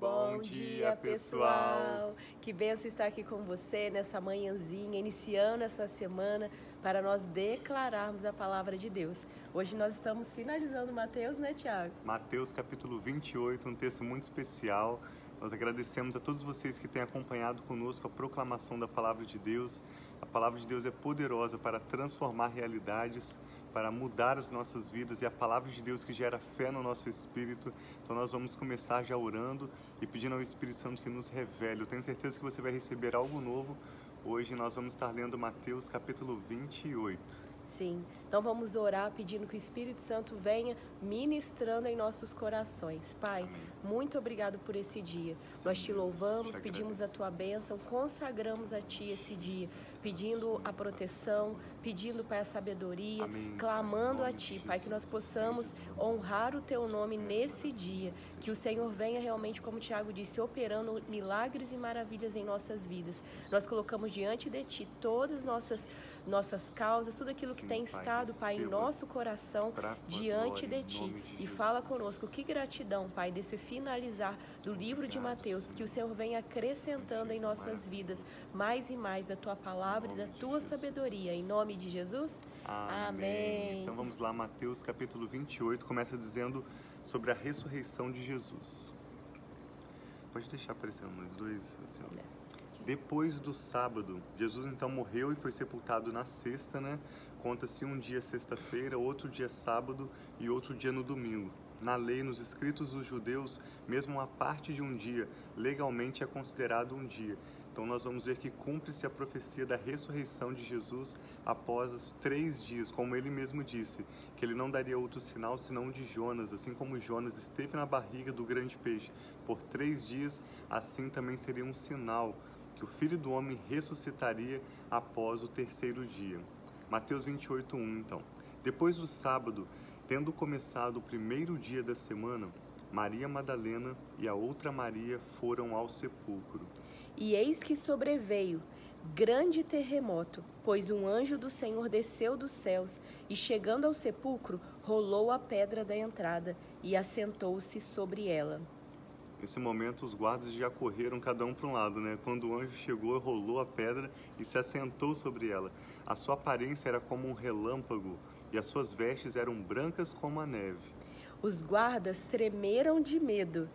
Bom dia, pessoal! Que benção estar aqui com você nessa manhãzinha, iniciando essa semana para nós declararmos a palavra de Deus. Hoje nós estamos finalizando Mateus, né, Tiago? Mateus capítulo 28, um texto muito especial. Nós agradecemos a todos vocês que têm acompanhado conosco a proclamação da palavra de Deus. A palavra de Deus é poderosa para transformar realidades para mudar as nossas vidas e a palavra de Deus que gera fé no nosso espírito. Então nós vamos começar já orando e pedindo ao Espírito Santo que nos revele. Eu tenho certeza que você vai receber algo novo. Hoje nós vamos estar lendo Mateus capítulo 28. Sim. Então vamos orar pedindo que o Espírito Santo venha ministrando em nossos corações. Pai, Amém. muito obrigado por esse dia. Sim, Nós te louvamos, te pedimos a tua bênção, consagramos a ti esse dia, pedindo a proteção, pedindo, Pai, a sabedoria, Amém. clamando a ti, Pai, que nós possamos honrar o teu nome nesse dia. Que o Senhor venha realmente, como o Tiago disse, operando milagres e maravilhas em nossas vidas. Nós colocamos diante de ti todas as nossas nossas causas, tudo aquilo que tem estado, Pai, em nosso coração diante de Ti. E fala conosco. Que gratidão, Pai, desse finalizar do livro de Mateus, que o Senhor venha acrescentando em nossas vidas mais e mais da Tua palavra e da Tua sabedoria. Em nome de Jesus. Amém. Então vamos lá, Mateus capítulo 28 começa dizendo sobre a ressurreição de Jesus. Pode deixar aparecendo nos dois, assim, ó. É. Depois do sábado, Jesus então morreu e foi sepultado na sexta, né? Conta-se um dia sexta-feira, outro dia sábado e outro dia no domingo. Na lei, nos escritos dos judeus, mesmo uma parte de um dia legalmente é considerado um dia. Então nós vamos ver que cumpre-se a profecia da ressurreição de Jesus após os três dias, como ele mesmo disse, que ele não daria outro sinal senão o de Jonas, assim como Jonas esteve na barriga do grande peixe por três dias, assim também seria um sinal que o Filho do Homem ressuscitaria após o terceiro dia. Mateus 28, 1, então. Depois do sábado, tendo começado o primeiro dia da semana, Maria Madalena e a outra Maria foram ao sepulcro. E eis que sobreveio grande terremoto, pois um anjo do Senhor desceu dos céus e, chegando ao sepulcro, rolou a pedra da entrada e assentou-se sobre ela. Nesse momento, os guardas já correram cada um para um lado, né? Quando o anjo chegou, rolou a pedra e se assentou sobre ela. A sua aparência era como um relâmpago e as suas vestes eram brancas como a neve. Os guardas tremeram de medo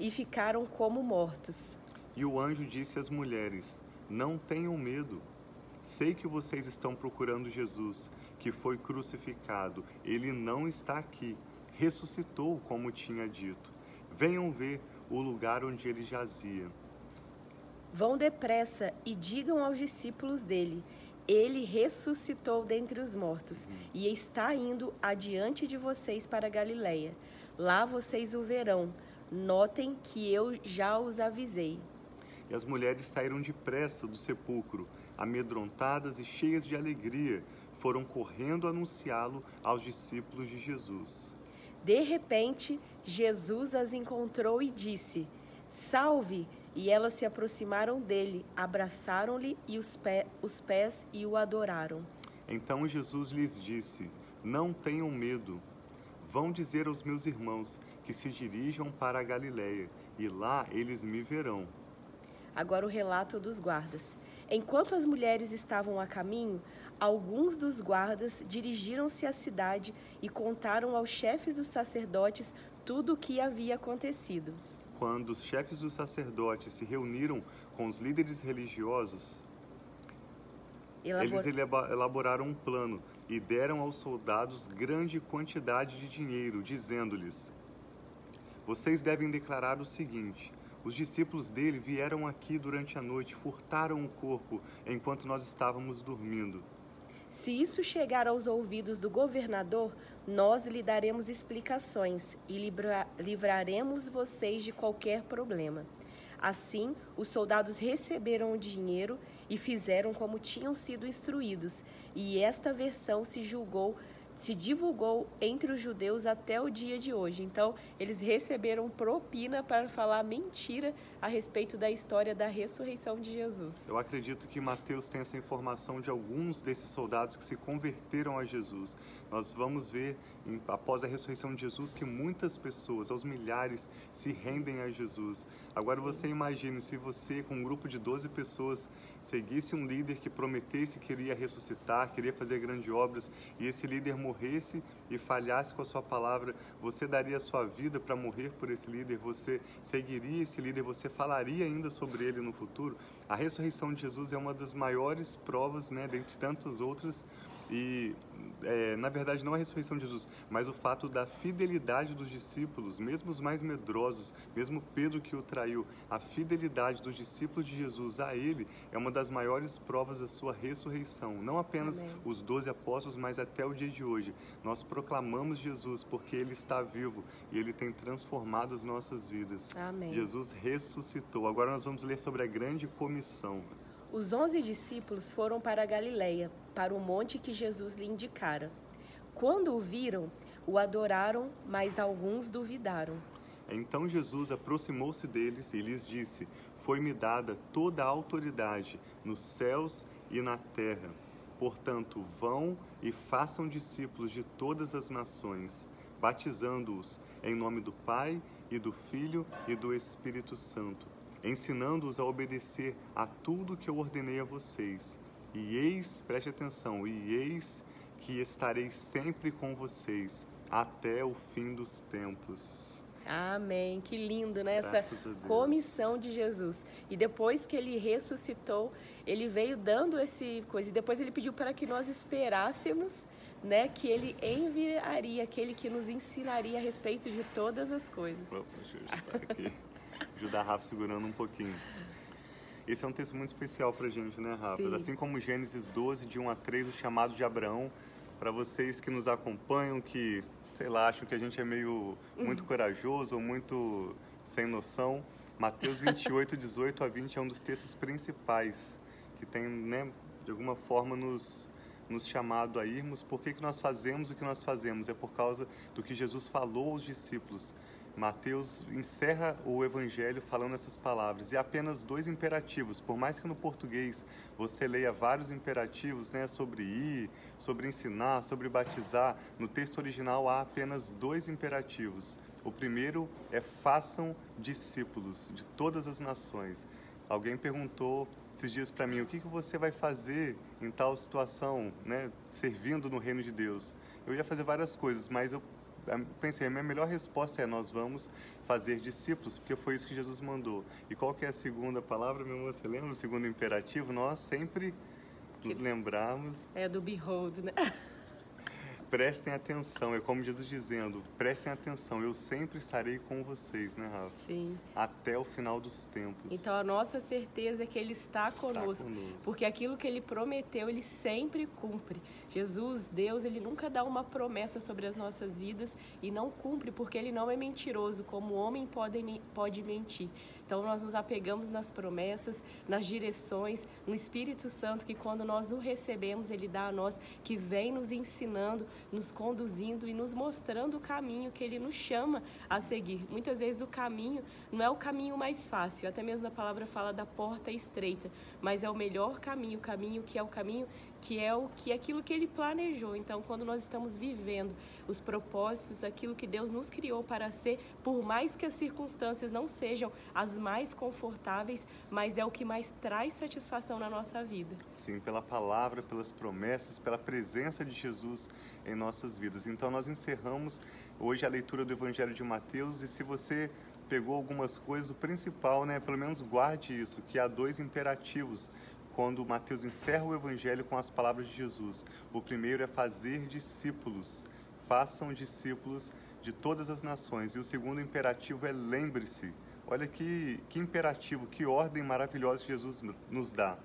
e ficaram como mortos. E o anjo disse às mulheres: Não tenham medo. Sei que vocês estão procurando Jesus, que foi crucificado. Ele não está aqui. Ressuscitou, como tinha dito. Venham ver o lugar onde ele jazia. Vão depressa e digam aos discípulos dele: Ele ressuscitou dentre os mortos e está indo adiante de vocês para Galiléia. Lá vocês o verão. Notem que eu já os avisei. E as mulheres saíram depressa do sepulcro, amedrontadas e cheias de alegria, foram correndo anunciá-lo aos discípulos de Jesus. De repente, Jesus as encontrou e disse: Salve! E elas se aproximaram dele, abraçaram-lhe e os, pé, os pés e o adoraram. Então Jesus lhes disse: Não tenham medo. Vão dizer aos meus irmãos que se dirijam para a Galiléia, e lá eles me verão. Agora o relato dos guardas. Enquanto as mulheres estavam a caminho, alguns dos guardas dirigiram-se à cidade e contaram aos chefes dos sacerdotes tudo o que havia acontecido. Quando os chefes dos sacerdotes se reuniram com os líderes religiosos, Elabor... eles elaboraram um plano e deram aos soldados grande quantidade de dinheiro, dizendo-lhes: Vocês devem declarar o seguinte: os discípulos dele vieram aqui durante a noite, furtaram o corpo enquanto nós estávamos dormindo. Se isso chegar aos ouvidos do governador, nós lhe daremos explicações e livra livraremos vocês de qualquer problema. Assim, os soldados receberam o dinheiro e fizeram como tinham sido instruídos, e esta versão se julgou se divulgou entre os judeus até o dia de hoje. Então, eles receberam propina para falar mentira a respeito da história da ressurreição de Jesus. Eu acredito que Mateus tem essa informação de alguns desses soldados que se converteram a Jesus. Nós vamos ver, após a ressurreição de Jesus, que muitas pessoas, aos milhares, se rendem a Jesus. Agora, Sim. você imagine se você, com um grupo de 12 pessoas, seguisse um líder que prometesse que iria ressuscitar, queria fazer grandes obras, e esse líder morresse e falhasse com a sua palavra, você daria a sua vida para morrer por esse líder? Você seguiria esse líder? Você falaria ainda sobre ele no futuro? A ressurreição de Jesus é uma das maiores provas, né, dentre tantas outras, e é, na verdade, não a ressurreição de Jesus, mas o fato da fidelidade dos discípulos, mesmo os mais medrosos, mesmo Pedro que o traiu, a fidelidade dos discípulos de Jesus a ele é uma das maiores provas da sua ressurreição. Não apenas Amém. os doze apóstolos, mas até o dia de hoje. Nós proclamamos Jesus porque ele está vivo e ele tem transformado as nossas vidas. Amém. Jesus ressuscitou. Agora nós vamos ler sobre a grande comissão. Os onze discípulos foram para a Galiléia, para o monte que Jesus lhe indicara. Quando o viram, o adoraram, mas alguns duvidaram. Então Jesus aproximou-se deles e lhes disse: Foi-me dada toda a autoridade nos céus e na terra. Portanto, vão e façam discípulos de todas as nações, batizando-os em nome do Pai e do Filho e do Espírito Santo ensinando-os a obedecer a tudo que eu ordenei a vocês. E eis, preste atenção, e eis que estarei sempre com vocês até o fim dos tempos. Amém. Que lindo, né? Essa comissão de Jesus. E depois que ele ressuscitou, ele veio dando esse coisa. E depois ele pediu para que nós esperássemos, né? Que ele enviaria aquele que nos ensinaria a respeito de todas as coisas. Vamos, aqui ajudar a Rafa segurando um pouquinho. Esse é um texto muito especial para a gente, né, Rafa? Sim. Assim como Gênesis 12, de 1 a 3, o chamado de Abraão, para vocês que nos acompanham, que, sei lá, acham que a gente é meio muito uhum. corajoso ou muito sem noção, Mateus 28, 18 a 20 é um dos textos principais que tem, né, de alguma forma nos nos chamado a irmos. Por que, que nós fazemos o que nós fazemos? É por causa do que Jesus falou aos discípulos. Mateus encerra o evangelho falando essas palavras e apenas dois imperativos. Por mais que no português você leia vários imperativos, né, sobre ir, sobre ensinar, sobre batizar, no texto original há apenas dois imperativos. O primeiro é façam discípulos de todas as nações. Alguém perguntou esses dias para mim, o que, que você vai fazer em tal situação, né, servindo no reino de Deus? Eu ia fazer várias coisas, mas eu pensei, a minha melhor resposta é nós vamos fazer discípulos, porque foi isso que Jesus mandou. E qual que é a segunda palavra, meu irmão? Você lembra? O segundo imperativo? Nós sempre nos lembrarmos... É do behold, né? prestem atenção, é como Jesus dizendo, prestem atenção, eu sempre estarei com vocês, né, Rafa? Sim. Até o final dos tempos. Então a nossa certeza é que Ele está, está conosco, conosco, porque aquilo que Ele prometeu, Ele sempre cumpre. Jesus, Deus, Ele nunca dá uma promessa sobre as nossas vidas e não cumpre, porque Ele não é mentiroso, como o homem pode, pode mentir. Então nós nos apegamos nas promessas, nas direções, no Espírito Santo que quando nós o recebemos, ele dá a nós, que vem nos ensinando, nos conduzindo e nos mostrando o caminho que ele nos chama a seguir. Muitas vezes o caminho não é o caminho mais fácil, até mesmo a palavra fala da porta estreita, mas é o melhor caminho, o caminho que é o caminho que é o que aquilo que ele planejou. Então, quando nós estamos vivendo os propósitos, aquilo que Deus nos criou para ser, por mais que as circunstâncias não sejam as mais confortáveis, mas é o que mais traz satisfação na nossa vida. Sim, pela palavra, pelas promessas, pela presença de Jesus em nossas vidas. Então, nós encerramos hoje a leitura do Evangelho de Mateus e se você pegou algumas coisas, o principal, né, pelo menos guarde isso, que há dois imperativos quando Mateus encerra o evangelho com as palavras de Jesus. O primeiro é fazer discípulos. Façam discípulos de todas as nações. E o segundo imperativo é lembre-se. Olha que, que imperativo, que ordem maravilhosa Jesus nos dá.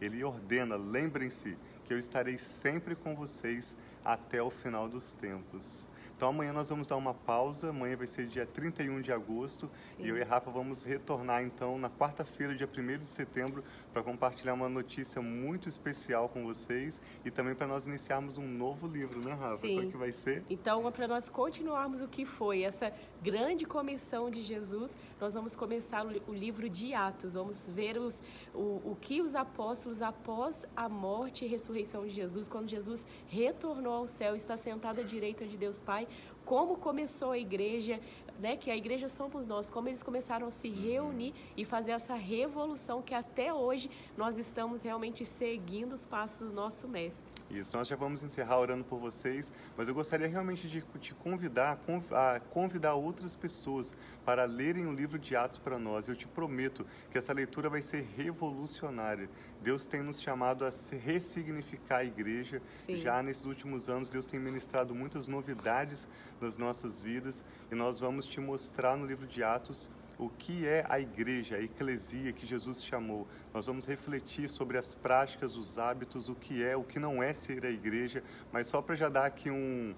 Ele ordena: lembrem-se que eu estarei sempre com vocês até o final dos tempos. Então amanhã nós vamos dar uma pausa, amanhã vai ser dia 31 de agosto Sim. e eu e Rafa vamos retornar então na quarta-feira, dia 1 de setembro, para compartilhar uma notícia muito especial com vocês e também para nós iniciarmos um novo livro, né Rafa? Sim. Qual que vai ser? Então, é para nós continuarmos o que foi essa grande comissão de Jesus, nós vamos começar o livro de Atos, vamos ver os, o, o que os apóstolos, após a morte e ressurreição de Jesus, quando Jesus retornou ao céu, está sentado à direita de Deus Pai, como começou a igreja, né, que a igreja somos nós, como eles começaram a se reunir e fazer essa revolução que até hoje nós estamos realmente seguindo os passos do nosso mestre. Isso, nós já vamos encerrar orando por vocês, mas eu gostaria realmente de te convidar a convidar outras pessoas para lerem o livro de Atos para nós. Eu te prometo que essa leitura vai ser revolucionária. Deus tem nos chamado a ressignificar a igreja. Sim. Já nesses últimos anos, Deus tem ministrado muitas novidades nas nossas vidas e nós vamos te mostrar no livro de Atos o que é a igreja, a eclesia que Jesus chamou. Nós vamos refletir sobre as práticas, os hábitos, o que é, o que não é ser a igreja, mas só para já dar aqui um,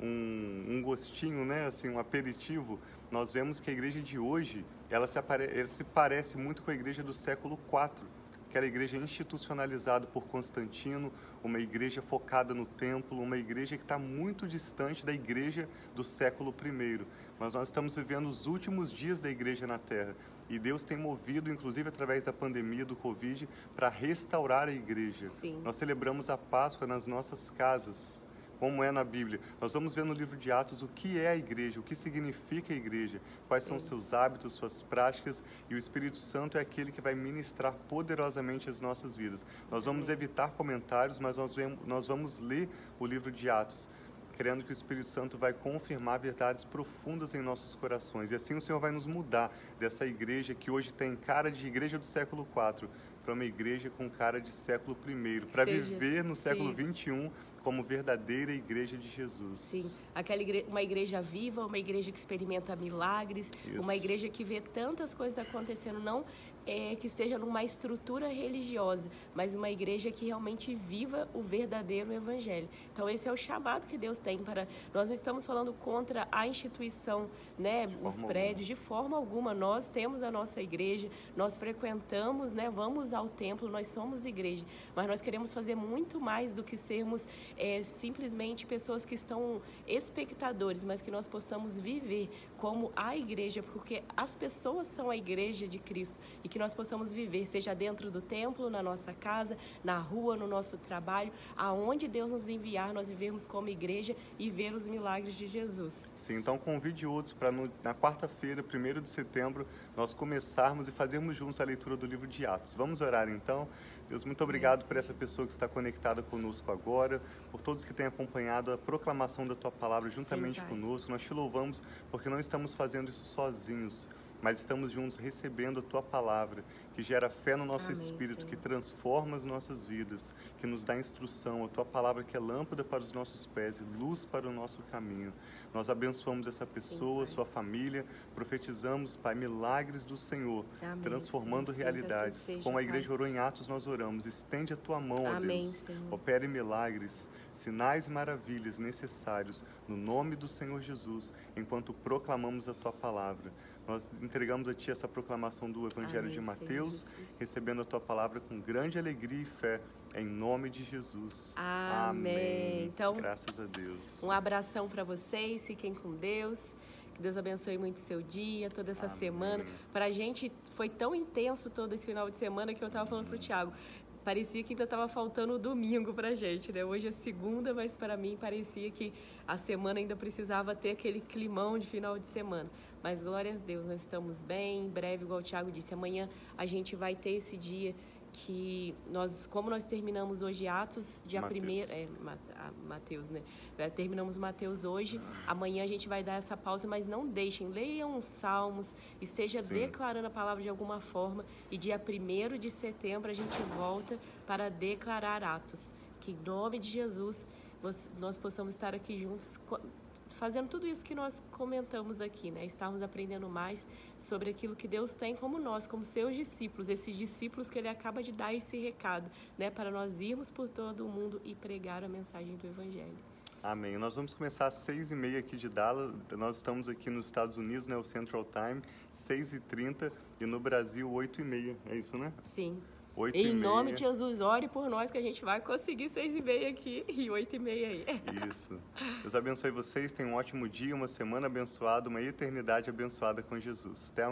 um, um, gostinho, né, assim, um aperitivo, nós vemos que a igreja de hoje, ela se, apare... ela se parece muito com a igreja do século IV, aquela igreja institucionalizada por Constantino, uma igreja focada no templo, uma igreja que está muito distante da igreja do século I. Mas nós estamos vivendo os últimos dias da igreja na Terra. E Deus tem movido, inclusive através da pandemia do Covid, para restaurar a igreja. Sim. Nós celebramos a Páscoa nas nossas casas como é na Bíblia. Nós vamos ver no livro de Atos o que é a igreja, o que significa a igreja, quais Sim. são seus hábitos, suas práticas, e o Espírito Santo é aquele que vai ministrar poderosamente as nossas vidas. Nós vamos evitar comentários, mas nós vamos ler o livro de Atos crendo que o Espírito Santo vai confirmar verdades profundas em nossos corações. E assim o Senhor vai nos mudar dessa igreja que hoje tem cara de igreja do século IV para uma igreja com cara de século I, para viver no século XXI como verdadeira igreja de Jesus. Sim, aquela igreja, uma igreja viva, uma igreja que experimenta milagres, Isso. uma igreja que vê tantas coisas acontecendo, não é, que esteja numa estrutura religiosa, mas uma igreja que realmente viva o verdadeiro evangelho. Então esse é o chamado que Deus tem para nós não estamos falando contra a instituição, né, os prédios alguma. de forma alguma. Nós temos a nossa igreja, nós frequentamos, né, vamos ao templo, nós somos igreja, mas nós queremos fazer muito mais do que sermos é, simplesmente pessoas que estão espectadores, mas que nós possamos viver como a igreja, porque as pessoas são a igreja de Cristo e que nós possamos viver, seja dentro do templo, na nossa casa, na rua, no nosso trabalho, aonde Deus nos enviar, nós vivermos como igreja e ver os milagres de Jesus. Sim, então convide outros para na quarta-feira, 1 de setembro, nós começarmos e fazermos juntos a leitura do livro de Atos. Vamos orar então? Deus, muito obrigado por essa pessoa que está conectada conosco agora, por todos que têm acompanhado a proclamação da tua palavra juntamente Sim, conosco. Nós te louvamos porque não estamos fazendo isso sozinhos mas estamos juntos recebendo a tua palavra, que gera fé no nosso Amém, espírito, Senhor. que transforma as nossas vidas, que nos dá instrução, a tua palavra que é lâmpada para os nossos pés e luz para o nosso caminho. Nós abençoamos essa pessoa, Sim, sua família, profetizamos, Pai, milagres do Senhor, Amém, transformando Senhor. realidades. Seja, Como a igreja orou em Atos, nós oramos. Estende a tua mão, Amém, ó Deus. Senhor. Opere milagres, sinais e maravilhas necessários no nome do Senhor Jesus, enquanto proclamamos a tua palavra. Nós entregamos a Ti essa proclamação do Evangelho Amém, de Mateus, recebendo a Tua palavra com grande alegria e fé, em nome de Jesus. Amém. Amém. Então, graças a Deus. Um abração para vocês, fiquem com Deus. Que Deus abençoe muito o seu dia, toda essa Amém. semana. Para a gente foi tão intenso todo esse final de semana que eu estava falando para o Tiago parecia que ainda estava faltando o domingo para gente, né? Hoje é segunda, mas para mim parecia que a semana ainda precisava ter aquele climão de final de semana. Mas glória a Deus, nós estamos bem. Em breve, igual o Tiago disse, amanhã a gente vai ter esse dia que nós, como nós terminamos hoje Atos, dia primeiro, é, Mateus, né? É, terminamos Mateus hoje, amanhã a gente vai dar essa pausa, mas não deixem, leiam os salmos, esteja Sim. declarando a palavra de alguma forma e dia primeiro de setembro a gente volta para declarar Atos. Que em nome de Jesus nós possamos estar aqui juntos fazendo tudo isso que nós comentamos aqui, né? Estarmos aprendendo mais sobre aquilo que Deus tem como nós, como seus discípulos, esses discípulos que ele acaba de dar esse recado, né, para nós irmos por todo o mundo e pregar a mensagem do evangelho. Amém. Nós vamos começar às seis e meia aqui de Dallas. Nós estamos aqui nos Estados Unidos, né? O Central Time, seis e trinta. E no Brasil, oito e meia. É isso, né? Sim. 8 em nome de Jesus, ore por nós que a gente vai conseguir seis e meia aqui e oito e meia aí. Isso. Deus abençoe vocês. Tenham um ótimo dia, uma semana abençoada, uma eternidade abençoada com Jesus. Até